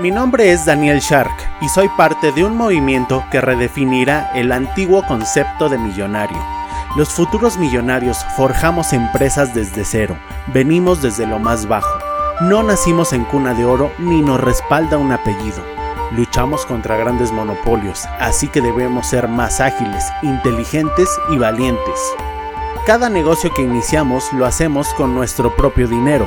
Mi nombre es Daniel Shark y soy parte de un movimiento que redefinirá el antiguo concepto de millonario. Los futuros millonarios forjamos empresas desde cero, venimos desde lo más bajo. No nacimos en cuna de oro ni nos respalda un apellido. Luchamos contra grandes monopolios, así que debemos ser más ágiles, inteligentes y valientes. Cada negocio que iniciamos lo hacemos con nuestro propio dinero,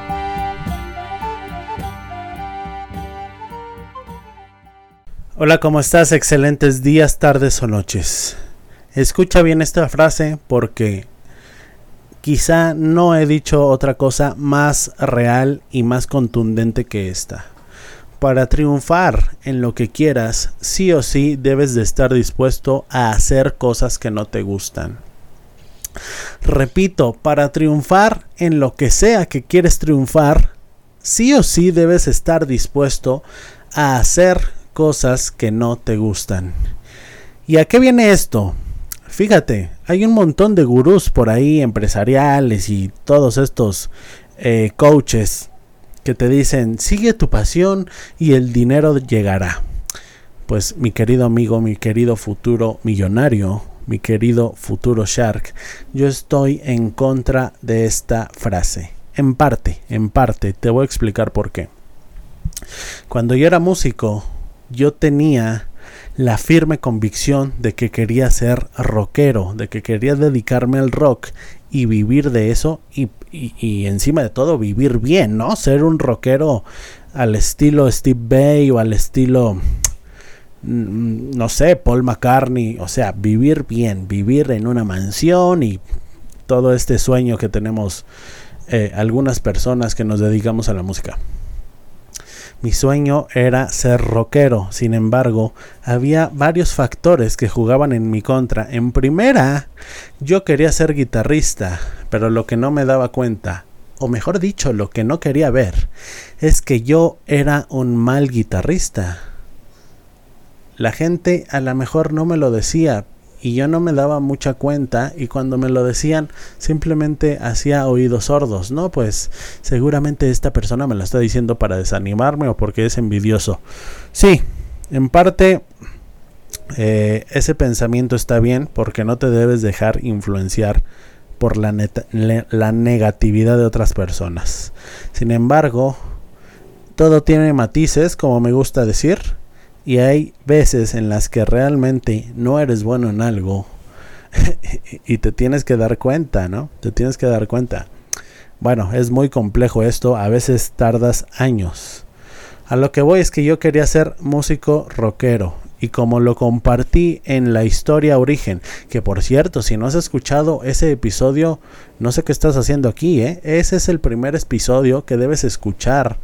Hola, ¿cómo estás? Excelentes días, tardes o noches. Escucha bien esta frase porque quizá no he dicho otra cosa más real y más contundente que esta. Para triunfar en lo que quieras, sí o sí debes de estar dispuesto a hacer cosas que no te gustan. Repito, para triunfar en lo que sea que quieres triunfar, sí o sí debes estar dispuesto a hacer cosas que no te gustan. ¿Y a qué viene esto? Fíjate, hay un montón de gurús por ahí, empresariales y todos estos eh, coaches que te dicen, sigue tu pasión y el dinero llegará. Pues mi querido amigo, mi querido futuro millonario, mi querido futuro Shark, yo estoy en contra de esta frase. En parte, en parte, te voy a explicar por qué. Cuando yo era músico, yo tenía la firme convicción de que quería ser rockero, de que quería dedicarme al rock y vivir de eso y, encima de todo vivir bien, ¿no? Ser un rockero al estilo Steve Bay o al estilo, mm, no sé, Paul McCartney, o sea, vivir bien, vivir en una mansión y todo este sueño que tenemos eh, algunas personas que nos dedicamos a la música. Mi sueño era ser rockero, sin embargo, había varios factores que jugaban en mi contra. En primera, yo quería ser guitarrista, pero lo que no me daba cuenta, o mejor dicho, lo que no quería ver, es que yo era un mal guitarrista. La gente a lo mejor no me lo decía, y yo no me daba mucha cuenta y cuando me lo decían simplemente hacía oídos sordos, ¿no? Pues seguramente esta persona me lo está diciendo para desanimarme o porque es envidioso. Sí, en parte eh, ese pensamiento está bien porque no te debes dejar influenciar por la, la negatividad de otras personas. Sin embargo, todo tiene matices, como me gusta decir y hay veces en las que realmente no eres bueno en algo y te tienes que dar cuenta, ¿no? Te tienes que dar cuenta. Bueno, es muy complejo esto, a veces tardas años. A lo que voy es que yo quería ser músico rockero y como lo compartí en la historia origen, que por cierto, si no has escuchado ese episodio, no sé qué estás haciendo aquí, ¿eh? Ese es el primer episodio que debes escuchar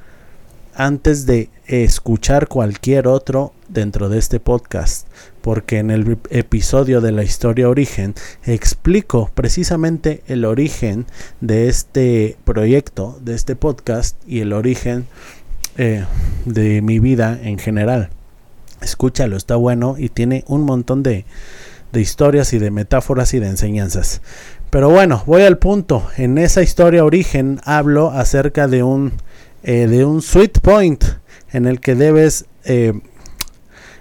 antes de escuchar cualquier otro dentro de este podcast, porque en el episodio de la historia origen explico precisamente el origen de este proyecto, de este podcast y el origen eh, de mi vida en general. Escúchalo, está bueno y tiene un montón de, de historias y de metáforas y de enseñanzas. Pero bueno, voy al punto. En esa historia origen hablo acerca de un eh, de un sweet point en el que debes... Eh,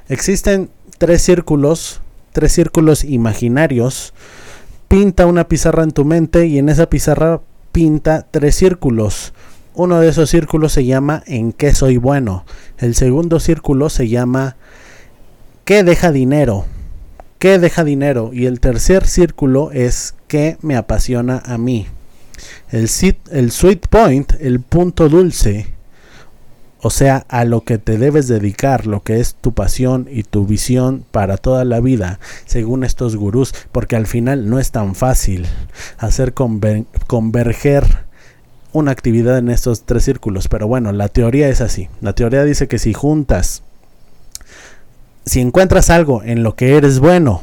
existen tres círculos, tres círculos imaginarios. Pinta una pizarra en tu mente y en esa pizarra pinta tres círculos. Uno de esos círculos se llama ¿En qué soy bueno? El segundo círculo se llama ¿Qué deja dinero? ¿Qué deja dinero? Y el tercer círculo es que me apasiona a mí. El, sweet point, el punto dulce, o sea, a lo que te debes dedicar, lo que es tu pasión y tu visión para toda la vida, según estos gurús, porque al final no es tan fácil hacer converger una actividad en estos tres círculos, pero bueno, la teoría es así. La teoría dice que si juntas, si encuentras algo en lo que eres bueno,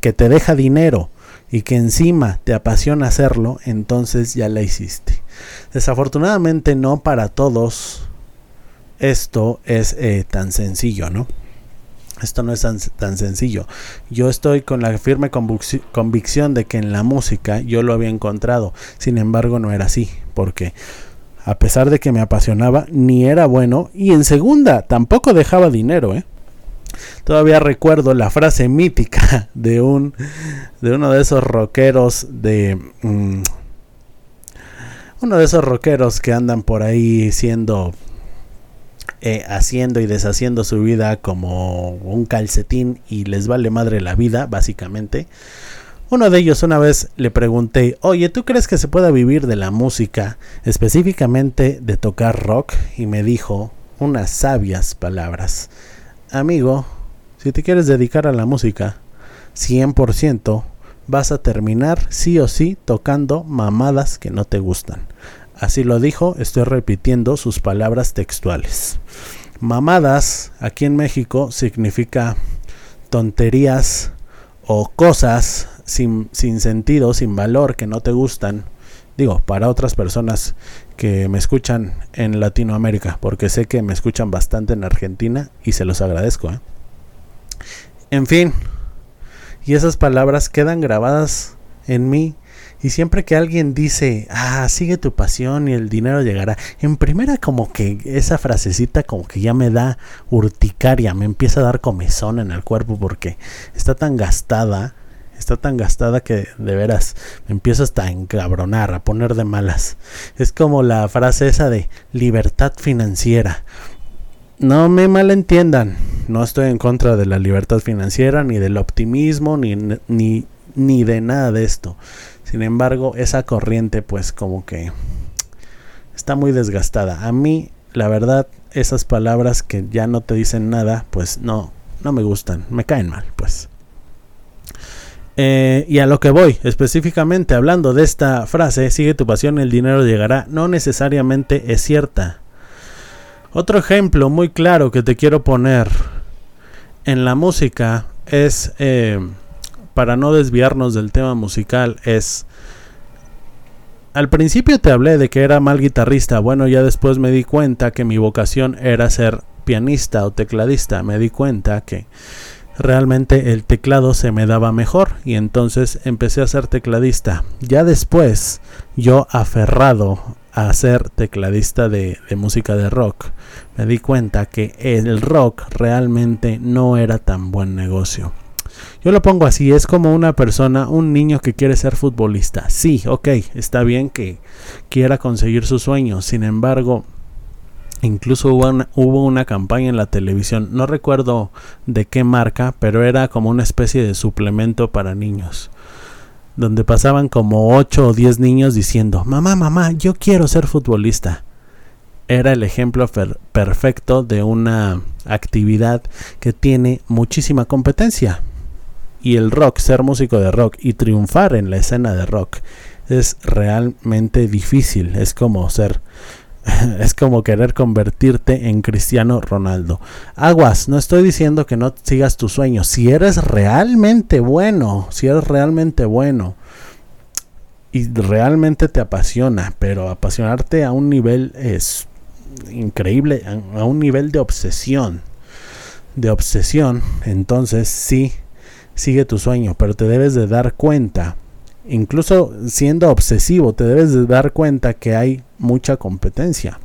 que te deja dinero y que encima te apasiona hacerlo, entonces ya la hiciste. Desafortunadamente no para todos esto es eh, tan sencillo, ¿no? Esto no es tan, tan, sencillo. Yo estoy con la firme convicción de que en la música yo lo había encontrado. Sin embargo, no era así. Porque a pesar de que me apasionaba, ni era bueno. Y en segunda, tampoco dejaba dinero, ¿eh? Todavía recuerdo la frase mítica de un de uno de esos rockeros de mm, uno de esos rockeros que andan por ahí siendo eh, haciendo y deshaciendo su vida como un calcetín y les vale madre la vida, básicamente. Uno de ellos una vez le pregunté, oye, ¿tú crees que se pueda vivir de la música, específicamente de tocar rock? Y me dijo unas sabias palabras. Amigo, si te quieres dedicar a la música, 100%, vas a terminar sí o sí tocando mamadas que no te gustan. Así lo dijo, estoy repitiendo sus palabras textuales. Mamadas aquí en México significa tonterías o cosas sin, sin, sentido, sin valor, que no te gustan. Digo, para otras personas que me escuchan en Latinoamérica, porque sé que me escuchan bastante en Argentina y se los agradezco. ¿eh? En fin, y esas palabras quedan grabadas en mí y siempre que alguien dice, ah, sigue tu pasión y el dinero llegará, en primera como que esa frasecita como que ya me da urticaria, me empieza a dar comezón en el cuerpo porque está tan gastada, está tan gastada que de veras me empiezo hasta a encabronar, a poner de malas. Es como la frase esa de libertad financiera. No me malentiendan, no estoy en contra de la libertad financiera, ni del optimismo, ni, ni, ni de nada de esto. Sin embargo, esa corriente pues como que está muy desgastada. A mí, la verdad, esas palabras que ya no te dicen nada, pues no, no me gustan, me caen mal, pues. Eh, y a lo que voy, específicamente hablando de esta frase, sigue tu pasión, el dinero llegará, no necesariamente es cierta. Otro ejemplo muy claro que te quiero poner en la música es eh, para no desviarnos del tema musical, es... Al principio te hablé de que era mal guitarrista, bueno, ya después me di cuenta que mi vocación era ser pianista o tecladista, me di cuenta que realmente el teclado se me daba mejor y entonces empecé a ser tecladista. Ya después, yo aferrado a ser tecladista de, música de rock, me di cuenta que el rock realmente no era tan buen negocio. Yo lo pongo así, es como una persona, un niño que quiere ser futbolista. Sí, ok, está bien que quiera conseguir su sueño. Sin embargo, incluso hubo una, campaña en la televisión, no recuerdo de qué marca, pero era como una especie de suplemento para niños. Donde pasaban como 8 o 10 niños diciendo, mamá, mamá, yo quiero ser futbolista era el ejemplo perfecto de una actividad que tiene muchísima competencia y el rock, ser músico de rock y triunfar en la escena de rock es realmente difícil. Es como ser, es como querer convertirte en Cristiano Ronaldo. Aguas, no estoy diciendo que no sigas tus sueños. Si eres realmente bueno, si eres realmente bueno y realmente te apasiona, pero apasionarte a un nivel es increíble, a un nivel de obsesión. De obsesión, entonces sí sigue tu sueño, pero te debes de dar cuenta, incluso siendo obsesivo, te debes de dar cuenta que hay mucha competencia.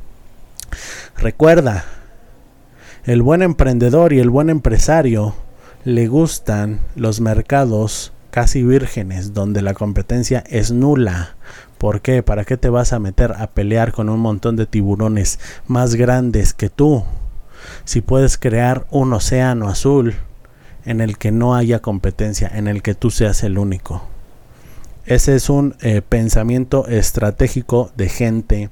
Recuerda, el buen emprendedor y el buen empresario le gustan los mercados casi vírgenes, donde la competencia es nula. ¿Por qué? ¿Para qué te vas a meter a pelear con un montón de tiburones más grandes que tú? Si puedes crear un océano azul en el que no haya competencia, en el que tú seas el único. Ese es un eh, pensamiento estratégico de gente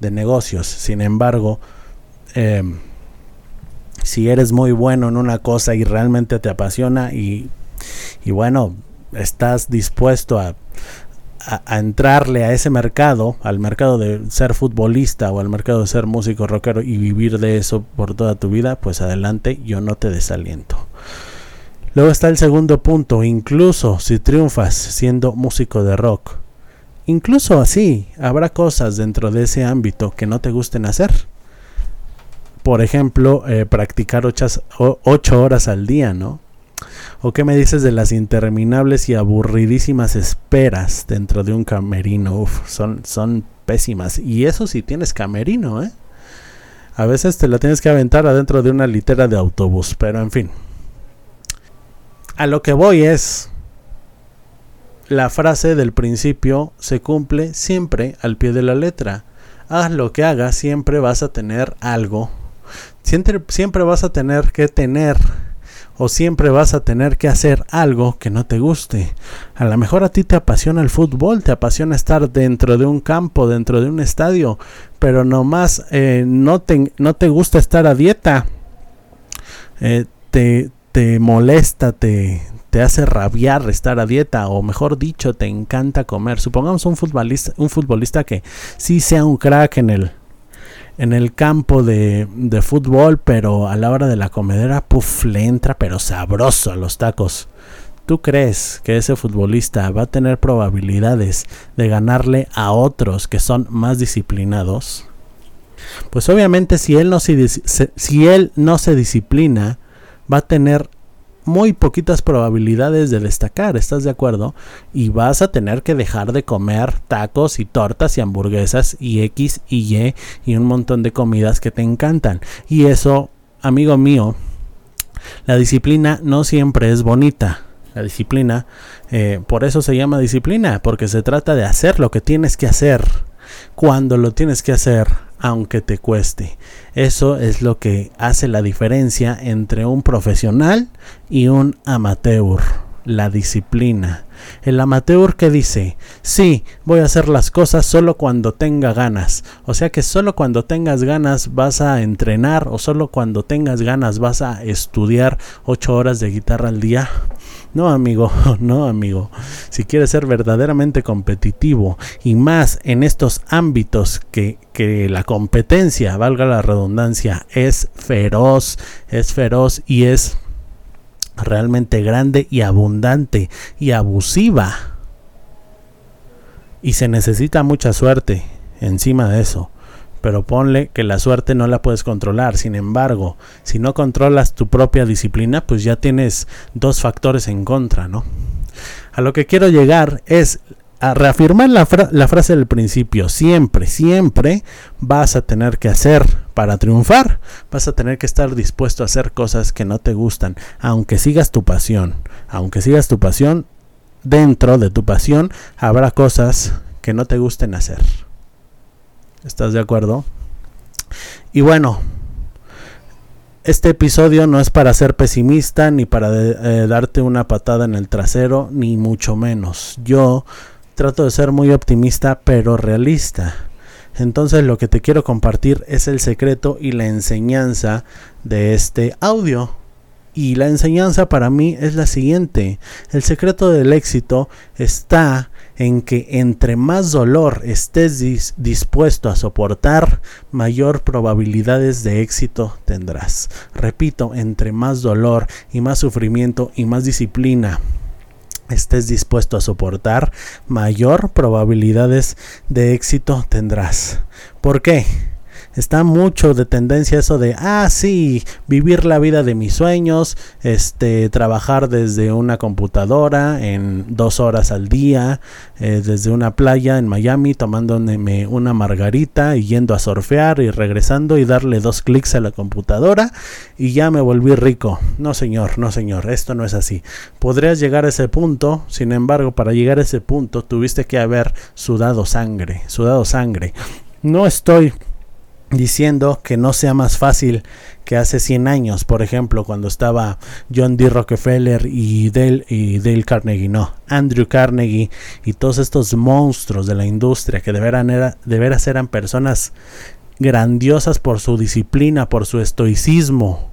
de negocios. Sin embargo, em, si eres muy bueno en una cosa y realmente te apasiona y, y bueno, estás dispuesto a, entrarle a ese mercado, al mercado de ser futbolista o al mercado de ser músico rockero y vivir de eso por toda tu vida, pues adelante, yo no te desaliento. Luego está el segundo punto, incluso si triunfas siendo músico de rock, incluso así habrá cosas dentro de ese ámbito que no te gusten hacer. Por ejemplo, eh, practicar ocho horas al día, ¿no? ¿O qué me dices de las interminables y aburridísimas esperas dentro de un camerino? Uf, son, pésimas. Y eso si tienes camerino, ¿eh? A veces te la tienes que aventar adentro de una litera de autobús, pero en fin. A lo que voy es, la frase del principio se cumple siempre al pie de la letra. Haz lo que hagas, siempre vas a tener algo. Siempre, siempre vas a tener que tener o siempre vas a tener que hacer algo que no te guste. A lo mejor a ti te apasiona el fútbol, te apasiona estar dentro de un campo, dentro de un estadio, pero nomás eh, no, te, no te gusta estar a dieta. Eh, te, te molesta, te, te hace rabiar estar a dieta o mejor dicho te encanta comer. Supongamos un futbolista, un futbolista que sí sea un crack en el en el campo de, de, fútbol, pero a la hora de la comedera, puff, le entra pero sabroso a los tacos. ¿Tú crees que ese futbolista va a tener probabilidades de ganarle a otros que son más disciplinados? Pues obviamente si él no si él no se disciplina, va a tener muy poquitas probabilidades de destacar, ¿estás de acuerdo? Y vas a tener que dejar de comer tacos y tortas y hamburguesas y X y Y y un montón de comidas que te encantan. Y eso, amigo mío, la disciplina no siempre es bonita. La disciplina, eh, por eso se llama disciplina, porque se trata de hacer lo que tienes que hacer cuando lo tienes que hacer aunque te cueste. Eso es lo que hace la diferencia entre un profesional y un amateur. La disciplina. El amateur que dice, sí, voy a hacer las cosas solo cuando tenga ganas. O sea que solo cuando tengas ganas vas a entrenar o solo cuando tengas ganas vas a estudiar ocho horas de guitarra al día. No, amigo, no, amigo. Si quieres ser verdaderamente competitivo y más en estos ámbitos que, que la competencia, valga la redundancia, es feroz, es feroz y es realmente grande y abundante y abusiva. Y se necesita mucha suerte encima de eso pero ponle que la suerte no la puedes controlar. Sin embargo, si no controlas tu propia disciplina, pues ya tienes dos factores en contra, ¿no? A lo que quiero llegar es a reafirmar la, la frase del principio. Siempre, siempre vas a tener que hacer para triunfar. Vas a tener que estar dispuesto a hacer cosas que no te gustan, aunque sigas tu pasión. Aunque sigas tu pasión, dentro de tu pasión habrá cosas que no te gusten hacer. ¿Estás de acuerdo? Y bueno, este episodio no es para ser pesimista ni para eh, darte una patada en el trasero, ni mucho menos. Yo trato de ser muy optimista, pero realista. Entonces lo que te quiero compartir es el secreto y la enseñanza de este audio. Y la enseñanza para mí es la siguiente. El secreto del éxito está en que entre más dolor estés dispuesto a soportar, mayor probabilidades de éxito tendrás. Repito, entre más dolor y más sufrimiento y más disciplina estés dispuesto a soportar, mayor probabilidades de éxito tendrás. ¿Por qué? Está mucho de tendencia eso de, ah, sí, vivir la vida de mis sueños, este, trabajar desde una computadora en dos horas al día, eh, desde una playa en Miami, tomándome una margarita y yendo a surfear y regresando y darle dos clics a la computadora y ya me volví rico. No, señor, no, señor, esto no es así. Podrías llegar a ese punto, sin embargo, para llegar a ese punto tuviste que haber sudado sangre, sudado sangre. No estoy diciendo que no sea más fácil que hace 100 años, por ejemplo, cuando estaba John D. Rockefeller y Dale, y Dale Carnegie, no, Andrew Carnegie y todos estos monstruos de la industria que de veras, de veras eran personas grandiosas por su disciplina, por su estoicismo,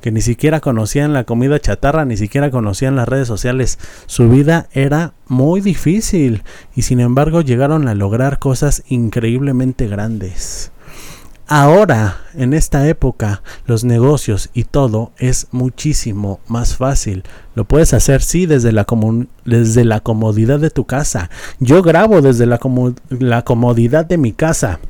que ni siquiera conocían la comida chatarra, ni siquiera conocían las redes sociales. Su vida era muy difícil y sin embargo llegaron a lograr cosas increíblemente grandes. Ahora, en esta época, los negocios y todo es muchísimo más fácil. Lo puedes hacer, sí, desde la, desde la comodidad de tu casa. Yo grabo desde la, la comodidad de mi casa.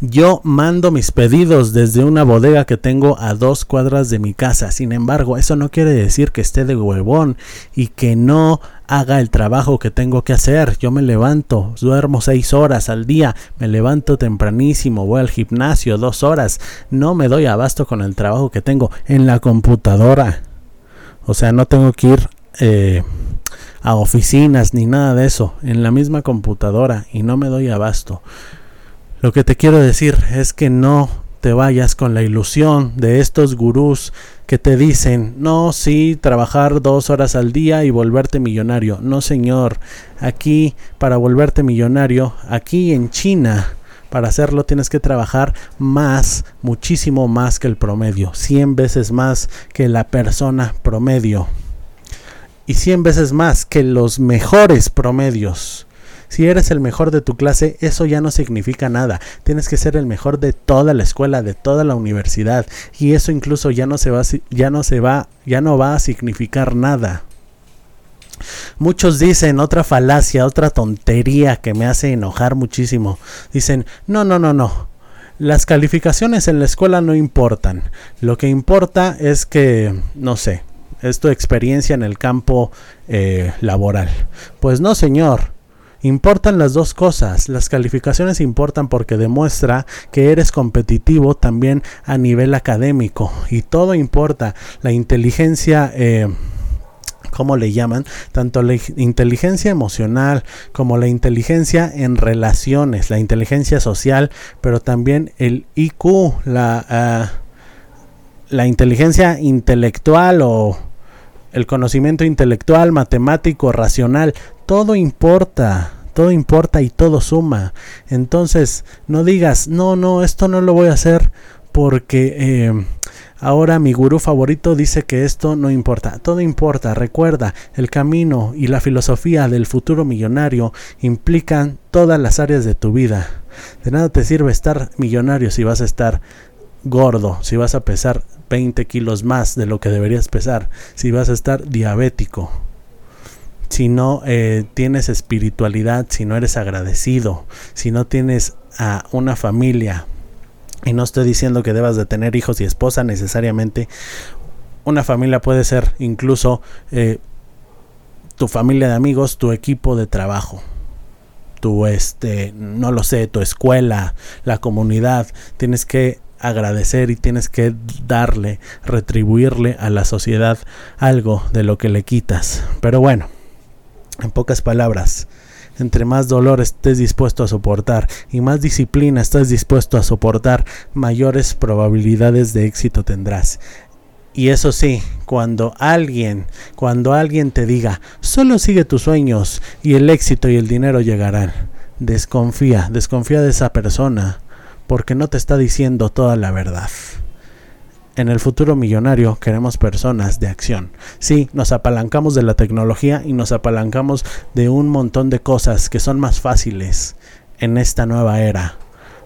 Yo mando mis pedidos desde una bodega que tengo a dos cuadras de mi casa. Sin embargo, eso no quiere decir que esté de huevón y que no haga el trabajo que tengo que hacer. Yo me levanto, duermo seis horas al día, me levanto tempranísimo, voy al gimnasio dos horas. No me doy abasto con el trabajo que tengo en la computadora. O sea, no tengo que ir eh, a oficinas ni nada de eso. En la misma computadora y no me doy abasto. Lo que te quiero decir es que no te vayas con la ilusión de estos gurús que te dicen, no, sí, trabajar dos horas al día y volverte millonario. No, señor, aquí para volverte millonario, aquí en China, para hacerlo tienes que trabajar más, muchísimo más que el promedio, 100 veces más que la persona promedio y 100 veces más que los mejores promedios. Si eres el mejor de tu clase, eso ya no significa nada. Tienes que ser el mejor de toda la escuela, de toda la universidad. Y eso incluso ya no se va, ya no se va, ya no va a significar nada. Muchos dicen otra falacia, otra tontería que me hace enojar muchísimo. Dicen, no, no, no, no. Las calificaciones en la escuela no importan. Lo que importa es que, no sé, es tu experiencia en el campo eh, laboral. Pues no, señor. Importan las dos cosas. Las calificaciones importan porque demuestra que eres competitivo también a nivel académico. Y todo importa. La inteligencia... Eh, ¿cómo le llaman? Tanto la inteligencia emocional como la inteligencia en relaciones, la inteligencia social, pero también el IQ, la, ah, la inteligencia intelectual o el conocimiento intelectual, matemático, racional, todo importa, todo importa y todo suma. Entonces, no digas, no, no, esto no lo voy a hacer porque eh, ahora mi gurú favorito dice que esto no importa. Todo importa, recuerda, el camino y la filosofía del futuro millonario implican todas las áreas de tu vida. De nada te sirve estar millonario si vas a estar gordo, si vas a pesar 20 kilos más de lo que deberías pesar, si vas a estar diabético si no eh, tienes espiritualidad, si no eres agradecido, si no tienes a una familia, y no estoy diciendo que debas de tener hijos y esposa necesariamente, una familia puede ser incluso eh, tu familia de amigos, tu equipo de trabajo tu este no lo sé tu escuela la comunidad tienes que agradecer y tienes que darle retribuirle a la sociedad algo de lo que le quitas pero bueno en pocas palabras, entre más dolor estés dispuesto a soportar y más disciplina estés dispuesto a soportar, mayores probabilidades de éxito tendrás. Y eso sí, cuando alguien, cuando alguien te diga, solo sigue tus sueños y el éxito y el dinero llegarán, desconfía, desconfía de esa persona, porque no te está diciendo toda la verdad en el futuro millonario queremos personas de acción. Sí, nos apalancamos de la tecnología y nos apalancamos de un montón de cosas que son más fáciles en esta nueva era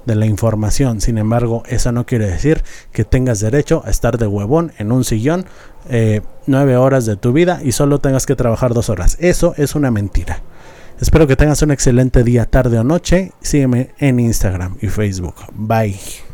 de la información. Sin embargo, eso no quiere decir que tengas derecho a estar de huevón en un sillón eh, nueve horas de tu vida y solo tengas que trabajar dos horas. Eso es una mentira. Espero que tengas un excelente día, tarde o noche. Sígueme en Instagram y Facebook. Bye.